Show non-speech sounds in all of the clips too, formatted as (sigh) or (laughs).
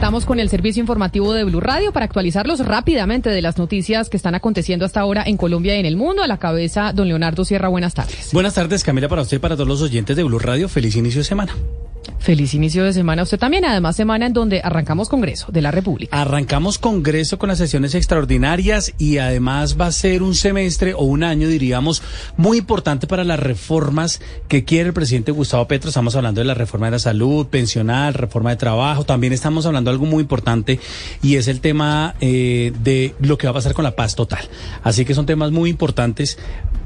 Conectamos con el servicio informativo de Blue Radio para actualizarlos rápidamente de las noticias que están aconteciendo hasta ahora en Colombia y en el mundo. A la cabeza, don Leonardo Sierra, buenas tardes. Buenas tardes, Camila, para usted y para todos los oyentes de Blue Radio. Feliz inicio de semana. Feliz inicio de semana a usted también, además semana en donde arrancamos Congreso de la República. Arrancamos Congreso con las sesiones extraordinarias y además va a ser un semestre o un año, diríamos, muy importante para las reformas que quiere el presidente Gustavo Petro. Estamos hablando de la reforma de la salud, pensional, reforma de trabajo. También estamos hablando algo muy importante y es el tema eh, de lo que va a pasar con la paz total. Así que son temas muy importantes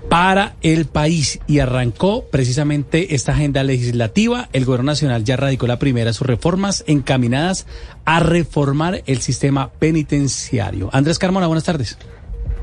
para el país y arrancó precisamente esta agenda legislativa. El gobierno nacional ya radicó la primera de sus reformas encaminadas a reformar el sistema penitenciario. Andrés Carmona, buenas tardes.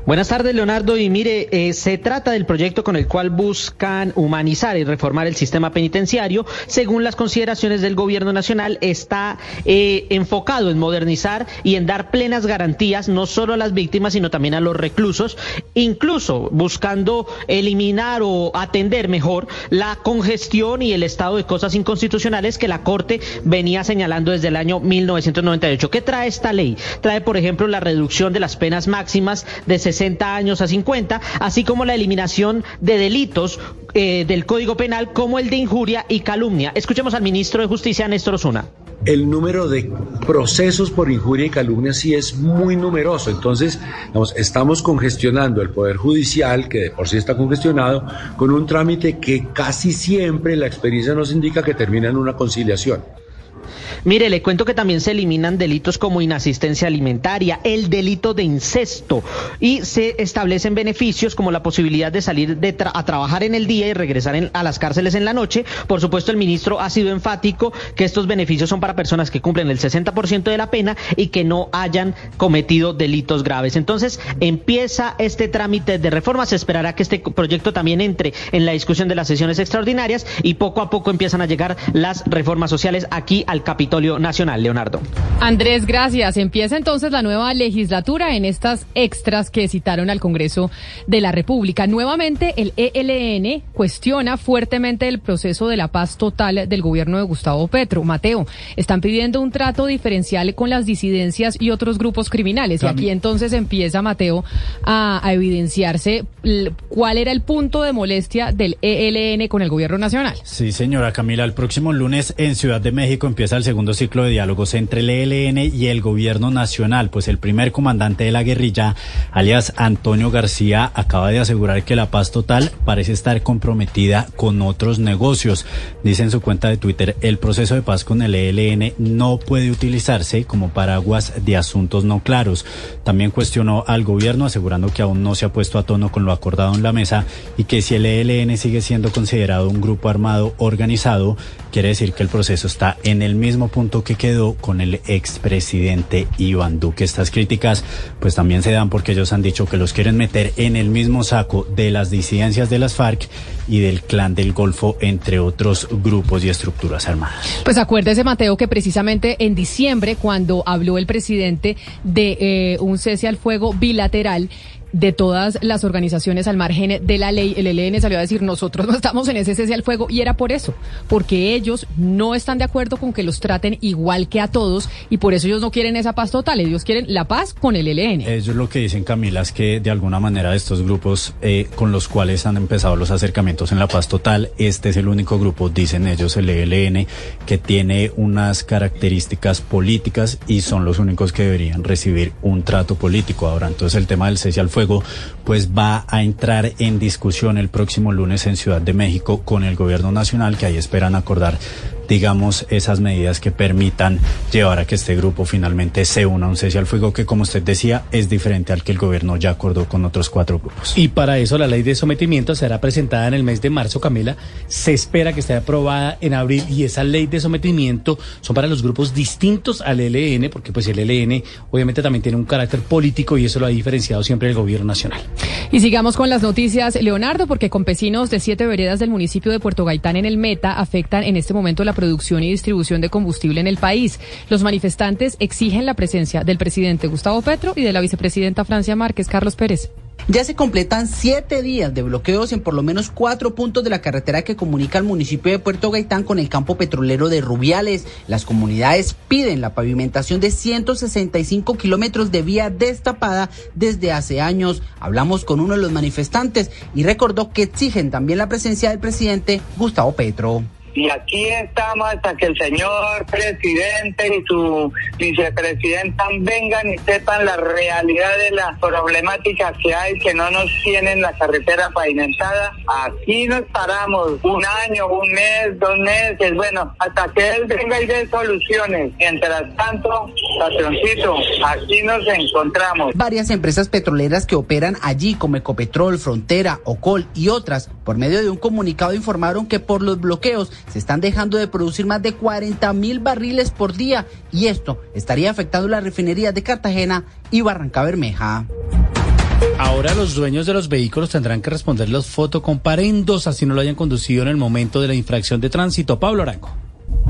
Buenas tardes, Leonardo. Y mire, eh, se trata del proyecto con el cual buscan humanizar y reformar el sistema penitenciario. Según las consideraciones del Gobierno Nacional, está eh, enfocado en modernizar y en dar plenas garantías no solo a las víctimas, sino también a los reclusos, incluso buscando eliminar o atender mejor la congestión y el estado de cosas inconstitucionales que la Corte venía señalando desde el año 1998. ¿Qué trae esta ley? Trae, por ejemplo, la reducción de las penas máximas de 60 años a 50, así como la eliminación de delitos eh, del Código Penal como el de injuria y calumnia. Escuchemos al ministro de Justicia, Néstor Osuna el número de procesos por injuria y calumnia sí es muy numeroso. Entonces, estamos congestionando el Poder Judicial, que de por sí está congestionado, con un trámite que casi siempre la experiencia nos indica que termina en una conciliación. Mire, le cuento que también se eliminan delitos como inasistencia alimentaria, el delito de incesto y se establecen beneficios como la posibilidad de salir de a trabajar en el día y regresar a las cárceles en la noche. Por supuesto, el ministro ha sido enfático que estos beneficios son para personas que cumplen el 60% de la pena y que no hayan cometido delitos graves. Entonces, empieza este trámite de reforma. Se esperará que este proyecto también entre en la discusión de las sesiones extraordinarias y poco a poco empiezan a llegar las reformas sociales aquí al Nacional. Leonardo. Andrés, gracias. Empieza entonces la nueva legislatura en estas extras que citaron al Congreso de la República. Nuevamente, el ELN cuestiona fuertemente el proceso de la paz total del gobierno de Gustavo Petro. Mateo, están pidiendo un trato diferencial con las disidencias y otros grupos criminales. Y aquí entonces empieza, Mateo, a, a evidenciarse cuál era el punto de molestia del ELN con el gobierno nacional. Sí, señora Camila, el próximo lunes en Ciudad de México empieza el segundo ciclo de diálogos entre el ELN y el gobierno nacional, pues el primer comandante de la guerrilla, alias Antonio García, acaba de asegurar que la paz total parece estar comprometida con otros negocios. Dice en su cuenta de Twitter, el proceso de paz con el ELN no puede utilizarse como paraguas de asuntos no claros. También cuestionó al gobierno asegurando que aún no se ha puesto a tono con lo acordado en la mesa y que si el ELN sigue siendo considerado un grupo armado organizado, quiere decir que el proceso está en el mismo punto que quedó con el expresidente Iván Duque. Estas críticas pues también se dan porque ellos han dicho que los quieren meter en el mismo saco de las disidencias de las FARC y del Clan del Golfo, entre otros grupos y estructuras armadas. Pues acuérdese, Mateo, que precisamente en diciembre, cuando habló el presidente de eh, un cese al fuego bilateral, de todas las organizaciones al margen de la ley, el ELN salió a decir nosotros no estamos en ese cese al fuego y era por eso, porque ellos no están de acuerdo con que los traten igual que a todos y por eso ellos no quieren esa paz total, ellos quieren la paz con el ELN. Ellos lo que dicen Camila es que de alguna manera estos grupos eh, con los cuales han empezado los acercamientos en la paz total, este es el único grupo, dicen ellos, el ELN, que tiene unas características políticas y son los únicos que deberían recibir un trato político. Ahora, entonces el tema del cese al fuego pues va a entrar en discusión el próximo lunes en Ciudad de México con el gobierno nacional que ahí esperan acordar digamos, esas medidas que permitan llevar a que este grupo finalmente se una a un cese al fuego que, como usted decía, es diferente al que el gobierno ya acordó con otros cuatro grupos. Y para eso la ley de sometimiento será presentada en el mes de marzo, Camila. Se espera que esté aprobada en abril y esa ley de sometimiento son para los grupos distintos al ELN, porque pues el ELN obviamente también tiene un carácter político y eso lo ha diferenciado siempre el gobierno nacional. Y sigamos con las noticias, Leonardo, porque campesinos de siete veredas del municipio de Puerto Gaitán en el Meta afectan en este momento la producción y distribución de combustible en el país. Los manifestantes exigen la presencia del presidente Gustavo Petro y de la vicepresidenta Francia Márquez, Carlos Pérez. Ya se completan siete días de bloqueos en por lo menos cuatro puntos de la carretera que comunica al municipio de Puerto Gaitán con el campo petrolero de Rubiales. Las comunidades piden la pavimentación de 165 kilómetros de vía destapada desde hace años. Hablamos con uno de los manifestantes y recordó que exigen también la presencia del presidente Gustavo Petro. Y aquí estamos hasta que el señor presidente y su vicepresidenta vengan y sepan la realidad de las problemáticas que hay, que no nos tienen la carretera pavimentada. Aquí nos paramos un año, un mes, dos meses, bueno, hasta que él venga y dé soluciones. Mientras tanto, patroncito, aquí nos encontramos. Varias empresas petroleras que operan allí, como Ecopetrol, Frontera, Ocol y otras, por medio de un comunicado informaron que por los bloqueos se están dejando de producir más de 40 mil barriles por día y esto estaría afectando las refinerías de Cartagena y Barranca Bermeja. Ahora los dueños de los vehículos tendrán que responder los fotocomparendos, así no lo hayan conducido en el momento de la infracción de tránsito. Pablo Arango.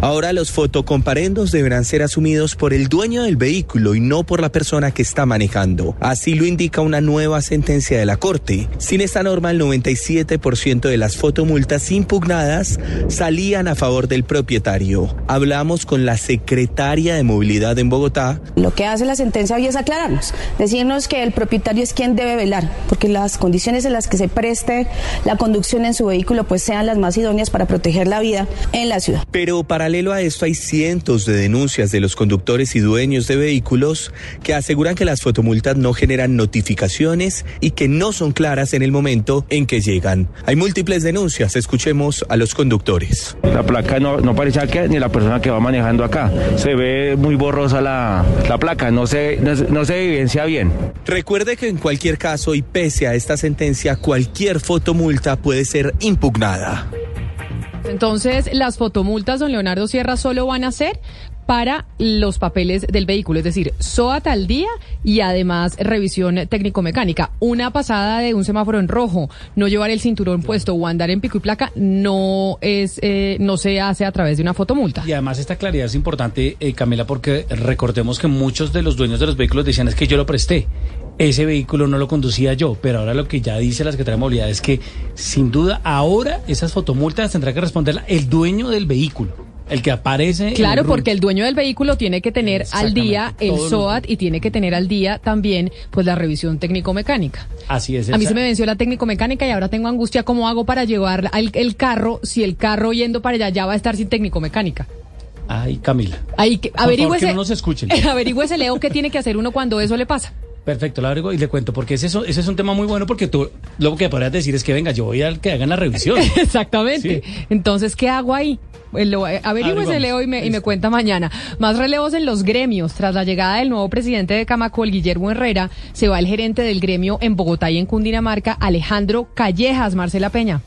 Ahora los fotocomparendos deberán ser asumidos por el dueño del vehículo y no por la persona que está manejando. Así lo indica una nueva sentencia de la Corte. Sin esta norma, el 97% de las fotomultas impugnadas salían a favor del propietario. Hablamos con la secretaria de Movilidad en Bogotá. Lo que hace la sentencia hoy es aclararnos, decirnos que el propietario es quien debe velar, porque las condiciones en las que se preste la conducción en su vehículo pues sean las más idóneas para proteger la vida en la ciudad. Pero paralelo a esto hay cientos de denuncias de los conductores y dueños de vehículos que aseguran que las fotomultas no generan notificaciones y que no son claras en el momento en que llegan. Hay múltiples denuncias, escuchemos a los conductores. La placa no, no parece que ni la persona que va manejando acá. Se ve muy borrosa la, la placa, no se, no, no se evidencia bien. Recuerde que en cualquier caso y pese a esta sentencia, cualquier fotomulta puede ser impugnada. Entonces, las fotomultas, don Leonardo Sierra, solo van a ser para los papeles del vehículo, es decir, SOAT al día y además revisión técnico-mecánica. Una pasada de un semáforo en rojo, no llevar el cinturón puesto o andar en pico y placa no es eh, no se hace a través de una fotomulta. Y además esta claridad es importante, eh, Camila, porque recordemos que muchos de los dueños de los vehículos decían es que yo lo presté. Ese vehículo no lo conducía yo, pero ahora lo que ya dice la Secretaría de Movilidad es que sin duda ahora esas fotomultas tendrá que responder el dueño del vehículo. El que aparece. Claro, porque el dueño del vehículo tiene que tener al día el SOAT y tiene que tener al día también pues la revisión técnico-mecánica. Así es. A mí se me venció la técnico-mecánica y ahora tengo angustia cómo hago para llevar al, el carro si el carro yendo para allá ya va a estar sin técnico-mecánica. Ay, Camila. Ahí, que, averigüese, que no nos escuchen. (laughs) averigüese, Leo, qué tiene que hacer uno cuando eso le pasa. Perfecto, lo averiguo y le cuento, porque ese, ese es un tema muy bueno, porque tú lo que podrías decir es que venga, yo voy a que hagan la revisión. (laughs) Exactamente. Sí. Entonces, ¿qué hago ahí? Averigüese, Leo, y me, y me cuenta mañana. Más relevos en los gremios. Tras la llegada del nuevo presidente de Camacol, Guillermo Herrera, se va el gerente del gremio en Bogotá y en Cundinamarca, Alejandro Callejas. Marcela Peña.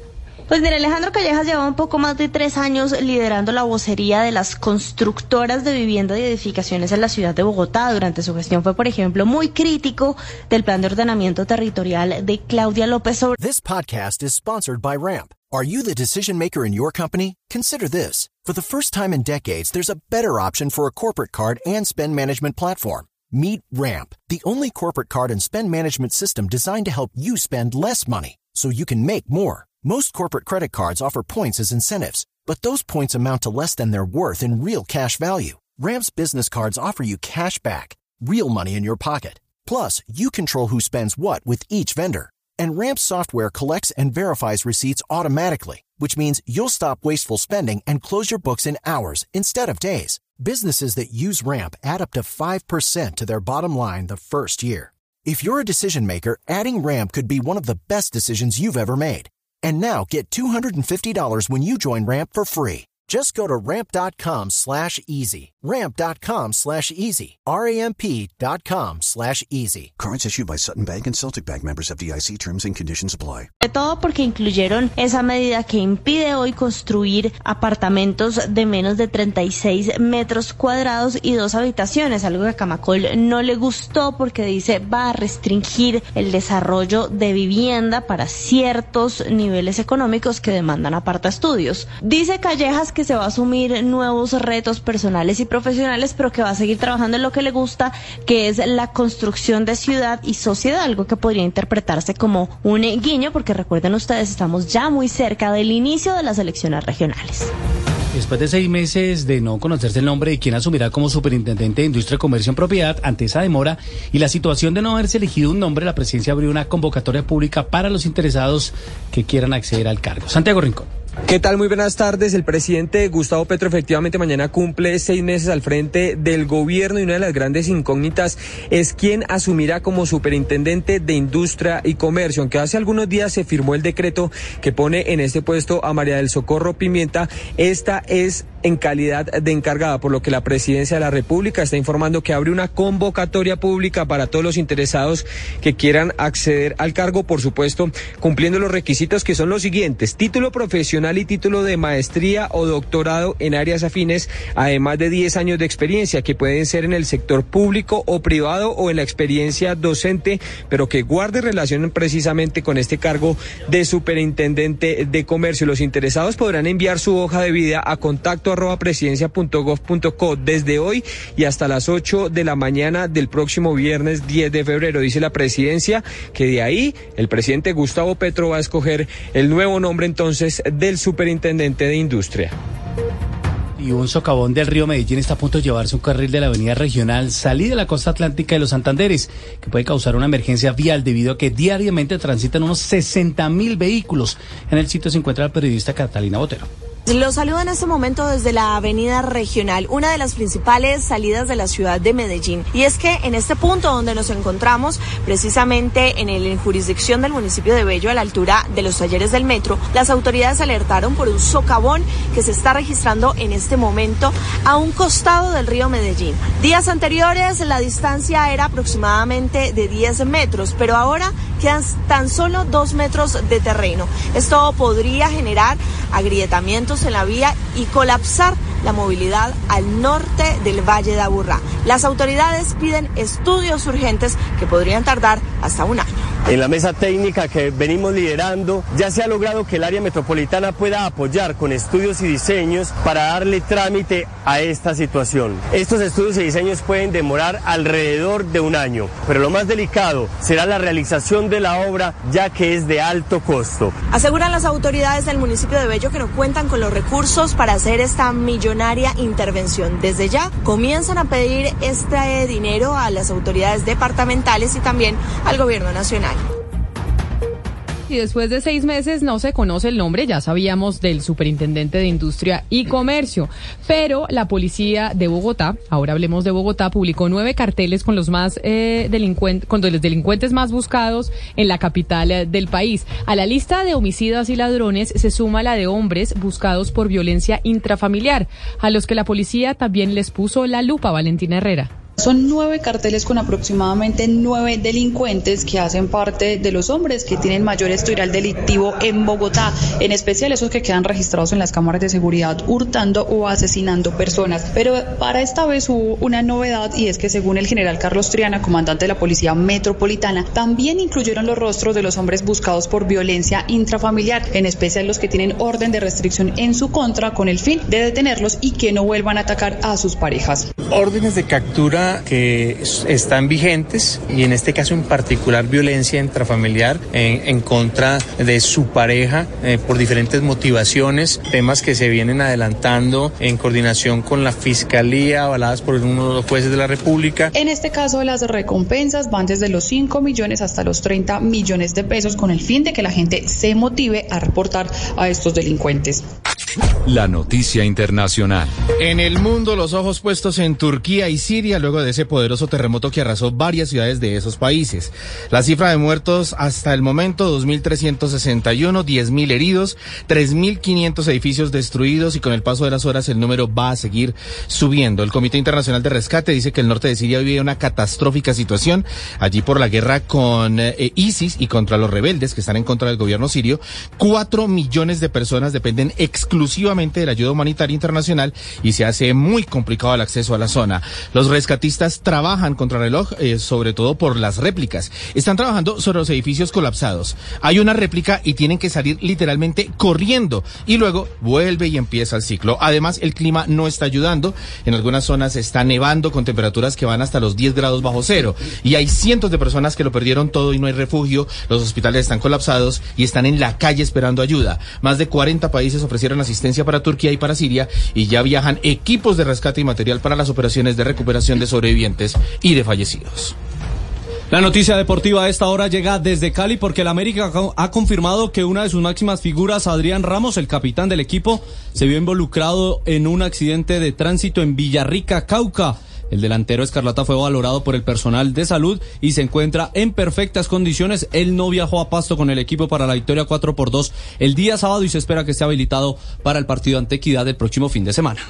Pues mira, Alejandro Callejas lleva un poco más de tres años liderando la vocería de las constructoras de vivienda y edificaciones en la ciudad de Bogotá. Durante su gestión fue, por ejemplo, muy crítico del plan de ordenamiento territorial de Claudia López Obrador. This podcast is sponsored by Ramp. Are you the decision maker in your company? Consider this. For the first time in decades, there's a better option for a corporate card and spend management platform. Meet Ramp, the only corporate card and spend management system designed to help you spend less money so you can make more. Most corporate credit cards offer points as incentives, but those points amount to less than their worth in real cash value. Ramp's business cards offer you cash back, real money in your pocket. Plus, you control who spends what with each vendor. And Ramp's software collects and verifies receipts automatically, which means you'll stop wasteful spending and close your books in hours instead of days. Businesses that use Ramp add up to 5% to their bottom line the first year. If you're a decision maker, adding Ramp could be one of the best decisions you've ever made. And now get $250 when you join Ramp for free. Just go to ramp.com slash easy. Ramp.com slash easy. R-A-M-P.com slash easy. Cards issued by Sutton Bank and Celtic Bank members of DIC terms and conditions apply. De todo porque incluyeron esa medida que impide hoy construir apartamentos de menos de 36 metros cuadrados y dos habitaciones, algo que a Camacol no le gustó porque dice va a restringir el desarrollo de vivienda para ciertos niveles económicos que demandan aparta estudios. Dice Callejas que se va a asumir nuevos retos personales y profesionales, pero que va a seguir trabajando en lo que le gusta, que es la construcción de ciudad y sociedad, algo que podría interpretarse como un guiño, porque recuerden ustedes, estamos ya muy cerca del inicio de las elecciones regionales. Después de seis meses de no conocerse el nombre de quien asumirá como superintendente de Industria, Comercio en Propiedad, ante esa demora y la situación de no haberse elegido un nombre, la presidencia abrió una convocatoria pública para los interesados que quieran acceder al cargo. Santiago Rincón. ¿Qué tal? Muy buenas tardes. El presidente Gustavo Petro efectivamente mañana cumple seis meses al frente del gobierno y una de las grandes incógnitas es quién asumirá como superintendente de Industria y Comercio. Aunque hace algunos días se firmó el decreto que pone en este puesto a María del Socorro Pimienta, esta es en calidad de encargada, por lo que la presidencia de la República está informando que abre una convocatoria pública para todos los interesados que quieran acceder al cargo, por supuesto, cumpliendo los requisitos que son los siguientes, título profesional y título de maestría o doctorado en áreas afines, además de 10 años de experiencia, que pueden ser en el sector público o privado o en la experiencia docente, pero que guarde relación precisamente con este cargo de superintendente de comercio. Los interesados podrán enviar su hoja de vida a contacto arroba presidencia.gov.co desde hoy y hasta las 8 de la mañana del próximo viernes 10 de febrero. Dice la presidencia que de ahí el presidente Gustavo Petro va a escoger el nuevo nombre entonces del superintendente de industria y un socavón del río Medellín está a punto de llevarse un carril de la avenida regional salida de la costa atlántica de los Santanderes, que puede causar una emergencia vial debido a que diariamente transitan unos 60 mil vehículos. En el sitio se encuentra la periodista Catalina Botero. Lo saludo en este momento desde la avenida regional, una de las principales salidas de la ciudad de Medellín. Y es que en este punto donde nos encontramos, precisamente en, el, jurisdicción del municipio de Bello, a la altura de los talleres del metro, las autoridades alertaron por un socavón que se está registrando en este momento a un costado del río Medellín. Días anteriores la distancia era aproximadamente de 10 metros, pero ahora quedan tan solo 2 metros de terreno. Esto podría generar agrietamientos en la vía y colapsar la movilidad al norte del Valle de Aburrá. Las autoridades piden estudios urgentes que podrían tardar hasta un año. En la mesa técnica que venimos liderando, ya se ha logrado que el área metropolitana pueda apoyar con estudios y diseños para darle trámite a esta situación. Estos estudios y diseños pueden demorar alrededor de un año, pero lo más delicado será la realización de la obra ya que es de alto costo. Aseguran las autoridades del municipio de Bello que no cuentan con los recursos para hacer esta millonaria intervención. Desde ya comienzan a pedir este dinero a las autoridades departamentales y también al gobierno nacional. Y después de seis meses no se conoce el nombre, ya sabíamos del superintendente de Industria y Comercio, pero la policía de Bogotá, ahora hablemos de Bogotá, publicó nueve carteles con los más eh, delincuentes, con los delincuentes más buscados en la capital eh, del país. A la lista de homicidas y ladrones se suma la de hombres buscados por violencia intrafamiliar, a los que la policía también les puso la lupa, Valentina Herrera. Son nueve carteles con aproximadamente nueve delincuentes que hacen parte de los hombres que tienen mayor historial delictivo en Bogotá, en especial esos que quedan registrados en las cámaras de seguridad hurtando o asesinando personas. Pero para esta vez hubo una novedad y es que según el general Carlos Triana, comandante de la Policía Metropolitana, también incluyeron los rostros de los hombres buscados por violencia intrafamiliar, en especial los que tienen orden de restricción en su contra con el fin de detenerlos y que no vuelvan a atacar a sus parejas. Órdenes de captura que están vigentes y en este caso en particular violencia intrafamiliar en, contra de su pareja eh, por diferentes motivaciones, temas que se vienen adelantando en coordinación con la Fiscalía, avaladas por uno de los jueces de la República. En este caso las recompensas van desde los 5 millones hasta los 30 millones de pesos con el fin de que la gente se motive a reportar a estos delincuentes. La noticia internacional. En el mundo, los ojos puestos en Turquía y Siria luego de ese poderoso terremoto que arrasó varias ciudades de esos países. La cifra de muertos hasta el momento, 2.361, 10.000 heridos, 3.500 edificios destruidos y con el paso de las horas el número va a seguir subiendo. El Comité Internacional de Rescate dice que el norte de Siria vive una catastrófica situación allí por la guerra con eh, ISIS y contra los rebeldes que están en contra del gobierno sirio. Cuatro millones de personas dependen exclusivamente exclusivamente de la ayuda humanitaria internacional y se hace muy complicado el acceso a la zona. Los rescatistas trabajan contra reloj, eh, sobre todo por las réplicas. Están trabajando sobre los edificios colapsados. Hay una réplica y tienen que salir literalmente corriendo y luego vuelve y empieza el ciclo. Además, el clima no está ayudando. En algunas zonas está nevando con temperaturas que van hasta los 10 grados bajo cero y hay cientos de personas que lo perdieron todo y no hay refugio. Los hospitales están colapsados y están en la calle esperando ayuda. Más de 40 países ofrecieron asistencia para Turquía y para Siria y ya viajan equipos de rescate y material para las operaciones de recuperación de sobrevivientes y de fallecidos. La noticia deportiva a esta hora llega desde Cali porque el América ha confirmado que una de sus máximas figuras, Adrián Ramos, el capitán del equipo, se vio involucrado en un accidente de tránsito en Villarrica, Cauca. El delantero Escarlata fue valorado por el personal de salud y se encuentra en perfectas condiciones. Él no viajó a Pasto con el equipo para la victoria 4 por 2 el día sábado y se espera que esté habilitado para el partido ante Equidad el próximo fin de semana.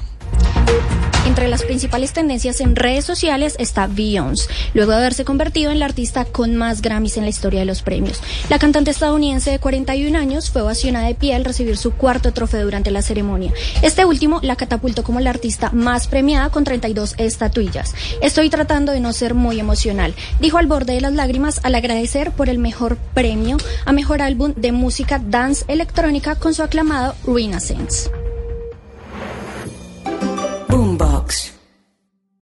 Entre las principales tendencias en redes sociales está Beyoncé, luego de haberse convertido en la artista con más Grammys en la historia de los premios. La cantante estadounidense de 41 años fue ovacionada de pie al recibir su cuarto trofeo durante la ceremonia. Este último la catapultó como la artista más premiada con 32 estatuillas. Estoy tratando de no ser muy emocional, dijo al borde de las lágrimas al agradecer por el mejor premio a mejor álbum de música dance electrónica con su aclamado Renaissance.